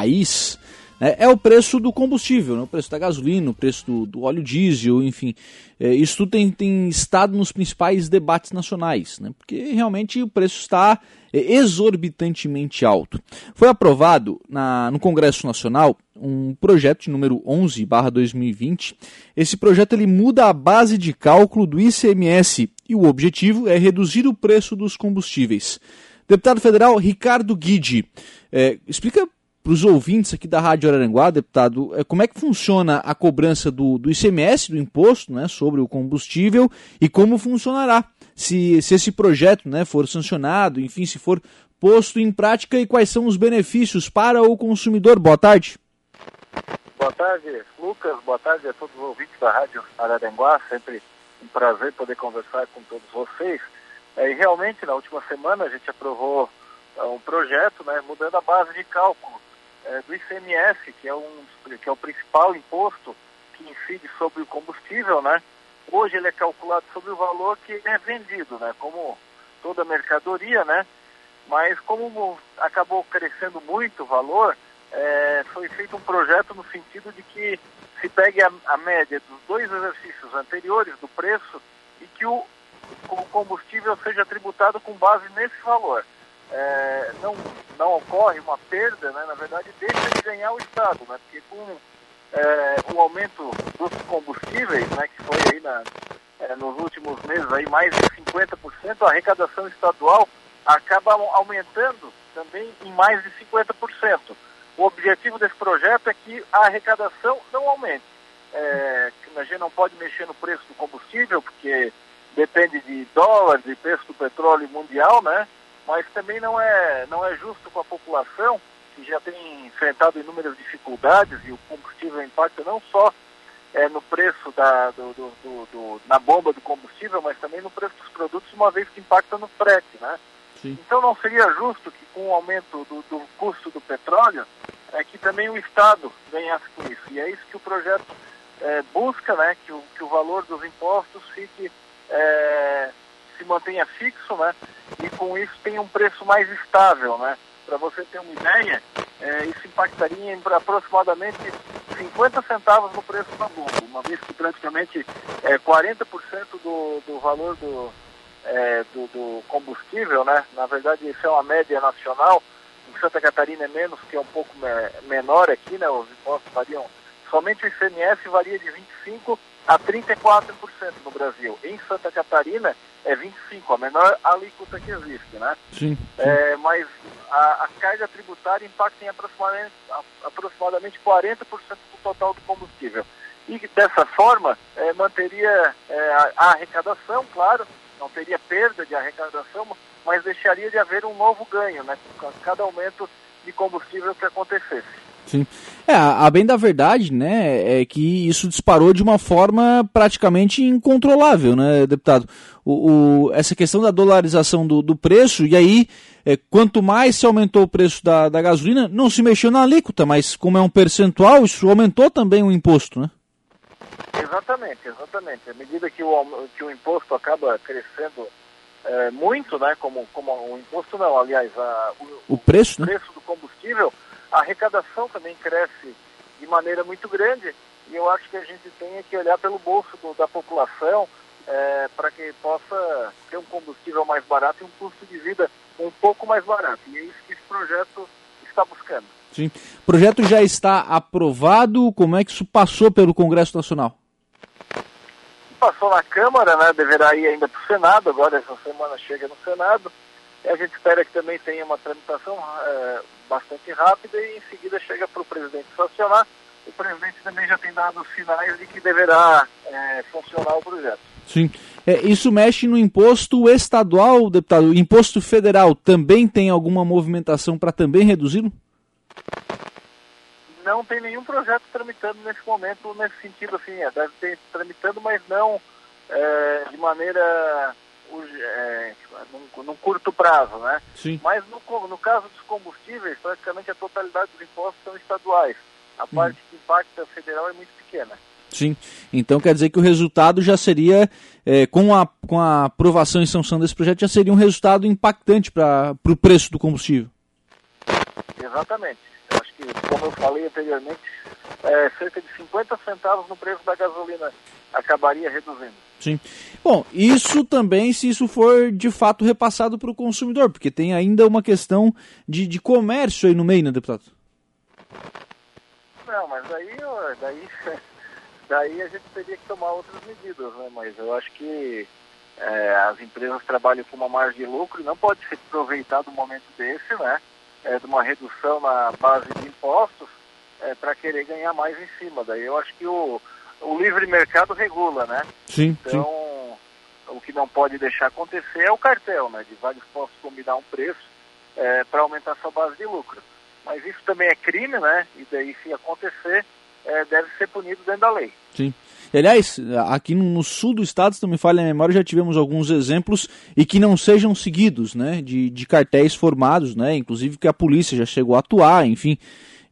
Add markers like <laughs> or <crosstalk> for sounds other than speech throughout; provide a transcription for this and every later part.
país né, é o preço do combustível, né, o preço da gasolina, o preço do, do óleo diesel, enfim. É, isso tudo tem, tem estado nos principais debates nacionais, né, porque realmente o preço está é, exorbitantemente alto. Foi aprovado na, no Congresso Nacional um projeto de número 11/2020. Esse projeto ele muda a base de cálculo do ICMS e o objetivo é reduzir o preço dos combustíveis. Deputado federal Ricardo Guidi, é, explica para os ouvintes aqui da Rádio Araranguá, deputado, é, como é que funciona a cobrança do, do ICMS, do imposto né, sobre o combustível, e como funcionará se, se esse projeto né, for sancionado, enfim, se for posto em prática e quais são os benefícios para o consumidor. Boa tarde. Boa tarde, Lucas. Boa tarde a todos os ouvintes da Rádio Araranguá. Sempre um prazer poder conversar com todos vocês. É, e realmente, na última semana, a gente aprovou é, um projeto né, mudando a base de cálculo é, do ICMS, que é, um, que é o principal imposto que incide sobre o combustível, né? Hoje ele é calculado sobre o valor que é vendido, né? Como toda mercadoria, né? Mas como acabou crescendo muito o valor, é, foi feito um projeto no sentido de que se pegue a, a, média dos dois exercícios anteriores do preço e que o, o combustível seja tributado com base nesse valor é, não, não ocorre uma perda, né, na verdade deixa de ganhar o Estado, né, porque com é, o aumento dos combustíveis, né, que foi aí na, é, nos últimos meses aí mais de 50%, a arrecadação estadual acaba aumentando também em mais de 50%. O objetivo desse projeto é que a arrecadação não aumente. É, a gente não pode mexer no preço do combustível, porque depende de dólar, de preço do petróleo mundial, né? Mas também não é, não é justo com a população, que já tem enfrentado inúmeras dificuldades e o combustível impacta não só é, no preço da, do, do, do, do, na bomba do combustível, mas também no preço dos produtos, uma vez que impacta no frete, né? Sim. Então não seria justo que com o aumento do, do custo do petróleo, é, que também o Estado ganhasse com isso. E é isso que o projeto é, busca, né? Que o, que o valor dos impostos fique é, se mantenha fixo, né? E com isso tenha um preço mais estável, né? Para você ter uma ideia, é, isso impactaria em aproximadamente 50 centavos no preço da bomba, uma vez que praticamente é, 40% do, do valor do, é, do, do, combustível, né? Na verdade, isso é uma média nacional. Em Santa Catarina é menos, que é um pouco me menor aqui, né? Os impostos variam. Somente o ICMS varia de 25 a 34% no Brasil. Em Santa Catarina é 25, a menor alíquota que existe, né? Sim. sim. É, mas a, a, carga tributária impacta em aproximadamente, aproximadamente 40% do total do combustível. E dessa forma, é, manteria é, a, a arrecadação, claro, não teria perda de arrecadação, mas deixaria de haver um novo ganho, né? Com cada aumento de combustível que acontecesse. Sim. É, a bem da verdade, né, é que isso disparou de uma forma praticamente incontrolável, né, deputado? O, o essa questão da dolarização do, do preço, e aí, é, quanto mais se aumentou o preço da, da gasolina, não se mexeu na alíquota, mas como é um percentual, isso aumentou também o imposto, né? Exatamente, exatamente. À medida que o, que o imposto acaba crescendo é, muito, né, como, como o imposto não, aliás, a, o, o preço, o preço né? do combustível a arrecadação também cresce de maneira muito grande e eu acho que a gente tem que olhar pelo bolso do, da população é, para que possa ter um combustível mais barato e um custo de vida um pouco mais barato. E é isso que esse projeto está buscando. Sim. O projeto já está aprovado. Como é que isso passou pelo Congresso Nacional? Passou na Câmara, né? Deverá ir ainda para o Senado. Agora essa semana chega no Senado. E a gente espera que também tenha uma tramitação é, bastante rápida e em seguida chega para o presidente sancionar. O presidente também já tem dado sinais de que deverá é, funcionar o projeto. Sim. É, isso mexe no imposto estadual, deputado. O imposto federal também tem alguma movimentação para também reduzi-lo? Não tem nenhum projeto tramitando nesse momento, nesse sentido, assim, é, deve ter tramitando, mas não é, de maneira é, num, num, curto prazo, né? Sim. Mas no, no caso dos combustíveis, praticamente a totalidade dos impostos são estaduais. A hum. parte que impacta federal é muito pequena. Sim. Então quer dizer que o resultado já seria, é, com, a, com a aprovação e sanção desse projeto, já seria um resultado impactante para o preço do combustível. Exatamente. Eu acho que como eu falei anteriormente, é, cerca de 50 centavos no preço da gasolina acabaria reduzindo. Sim. Bom, isso também se isso for de fato repassado para o consumidor, porque tem ainda uma questão de, de comércio aí no meio, né, deputado? Não, mas daí, daí, <laughs> daí a gente teria que tomar outras medidas, né? Mas eu acho que é, as empresas trabalham com uma margem de lucro e não pode ser aproveitado um momento desse, né? É, de uma redução na base de impostos é, para querer ganhar mais em cima. Daí eu acho que o, o livre mercado regula, né? Sim, então, sim. o que não pode deixar acontecer é o cartel, né? De vários postos combinar um preço é, para aumentar sua base de lucro. Mas isso também é crime, né? E daí, se acontecer, é, deve ser punido dentro da lei. Sim. E, aliás, aqui no sul do estado, se não me falha a memória, já tivemos alguns exemplos e que não sejam seguidos, né? De, de cartéis formados, né? Inclusive que a polícia já chegou a atuar, enfim,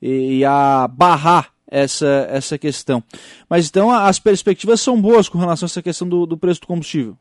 e, e a barrar essa, essa questão. Mas então as perspectivas são boas com relação a essa questão do, do preço do combustível?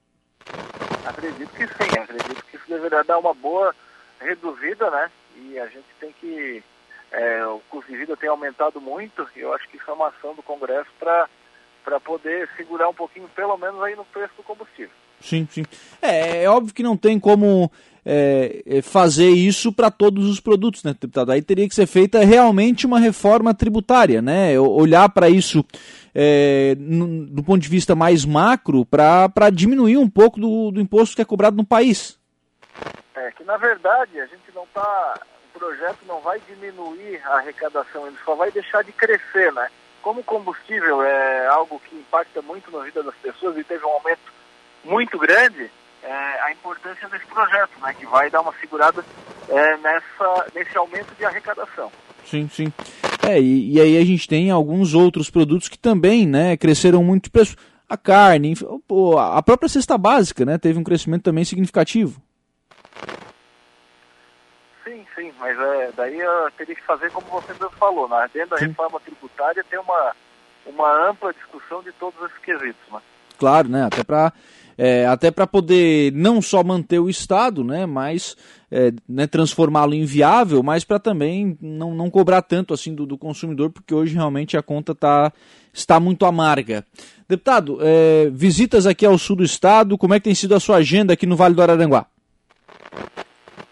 Acredito que sim, acredito que isso deverá dar uma boa reduzida, né? E a gente tem que. É, o custo de vida tem aumentado muito e eu acho que isso é uma ação do Congresso para poder segurar um pouquinho, pelo menos aí no preço do combustível. Sim, sim. É, é óbvio que não tem como é, é fazer isso para todos os produtos, né, deputado? Aí teria que ser feita realmente uma reforma tributária, né? Olhar para isso é, no, do ponto de vista mais macro para diminuir um pouco do, do imposto que é cobrado no país. É que na verdade a gente não está. O projeto não vai diminuir a arrecadação, ele só vai deixar de crescer, né? Como combustível é algo que impacta muito na vida das pessoas e teve um aumento muito grande, é, a importância desse projeto, né, que vai dar uma segurada é, nessa, nesse aumento de arrecadação. Sim, sim. É, e, e, aí a gente tem alguns outros produtos que também né, cresceram muito de preço. A carne, a própria cesta básica né, teve um crescimento também significativo. Sim, sim, mas é, daí eu teria que fazer como você mesmo falou, né? dentro da sim. reforma tributária tem uma, uma ampla discussão de todos esses quesitos. Né? Claro, né? Até para é, até para poder não só manter o Estado, né, mas é, né, transformá-lo em viável, mas para também não, não cobrar tanto assim do, do, consumidor, porque hoje realmente a conta tá, está muito amarga. Deputado, é, visitas aqui ao sul do Estado, como é que tem sido a sua agenda aqui no Vale do Araranguá?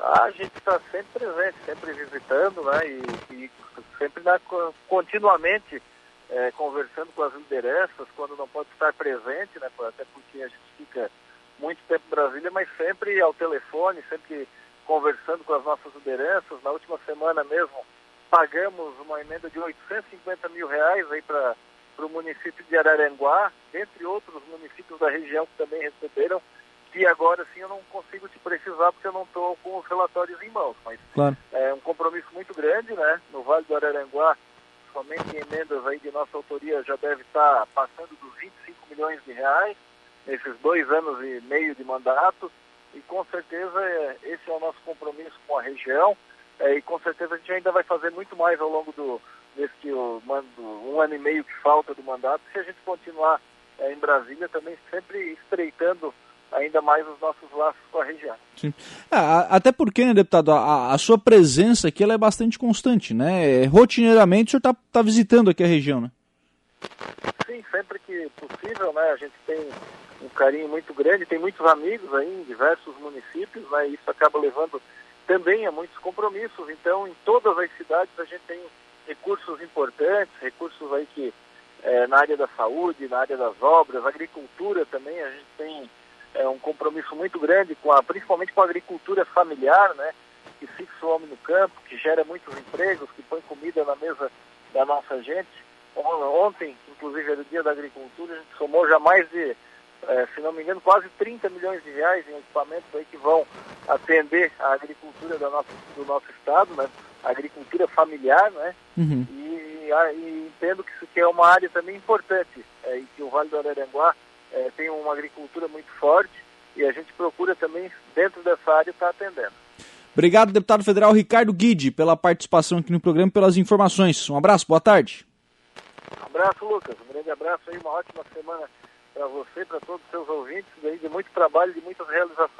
A gente está sempre presente, sempre visitando, né, e, e sempre na, continuamente é, conversando com as lideranças, quando não pode estar presente, né, até porque a gente fica muito tempo em Brasília, mas sempre ao telefone, sempre conversando com as nossas lideranças. Na última semana mesmo, pagamos uma emenda de 850 mil reais aí para o município de Araranguá, entre outros municípios da região que também receberam, que agora sim eu não consigo te precisar porque eu não estou com os relatórios em mãos, mas claro. é um compromisso muito grande, né? No Vale do Araranguá, somente em emendas aí de nossa autoria já deve estar passando dos 25 milhões de reais nesses dois anos e meio de mandato e com certeza é, esse é o nosso compromisso com a região é, e com certeza a gente ainda vai fazer muito mais ao longo do desse um ano e meio que falta do mandato se a gente continuar é, em Brasília também sempre estreitando ainda mais os nossos laços com a região. Sim. É, até porque, né, deputado, a, a, sua presença aqui ela é bastante constante, né? Rotineiramente o senhor está tá visitando aqui a região, né? Sim, sempre que possível, né? A gente tem um carinho muito grande, tem muitos amigos aí em diversos municípios, né? E isso acaba levando também a muitos compromissos. Então, em todas as cidades a gente tem recursos importantes, recursos aí que é, na área da saúde, na área das obras, agricultura também, a gente tem é, um compromisso muito grande, com a, principalmente com a agricultura familiar, né, que fixa o homem no campo, que gera muitos empregos, que põe comida na mesa da nossa gente. Ontem, inclusive, era o dia da agricultura, a gente somou já mais de, é, se não me engano, quase 30 milhões de reais em equipamentos aí que vão atender a agricultura do nosso, do nosso estado, né, a agricultura familiar, né, uhum. e, e, entendo que isso aqui é uma área também importante, é, e que o Vale do Araranguá é, tem uma agricultura muito forte e a gente procura também, dentro dessa área, estar tá atendendo. Obrigado, deputado federal Ricardo Guide, pela participação aqui no programa e pelas informações. Um abraço, boa tarde. Um abraço, Lucas. Um grande abraço aí, uma ótima semana para você, para todos os seus ouvintes, de muito trabalho e de muitas realizações.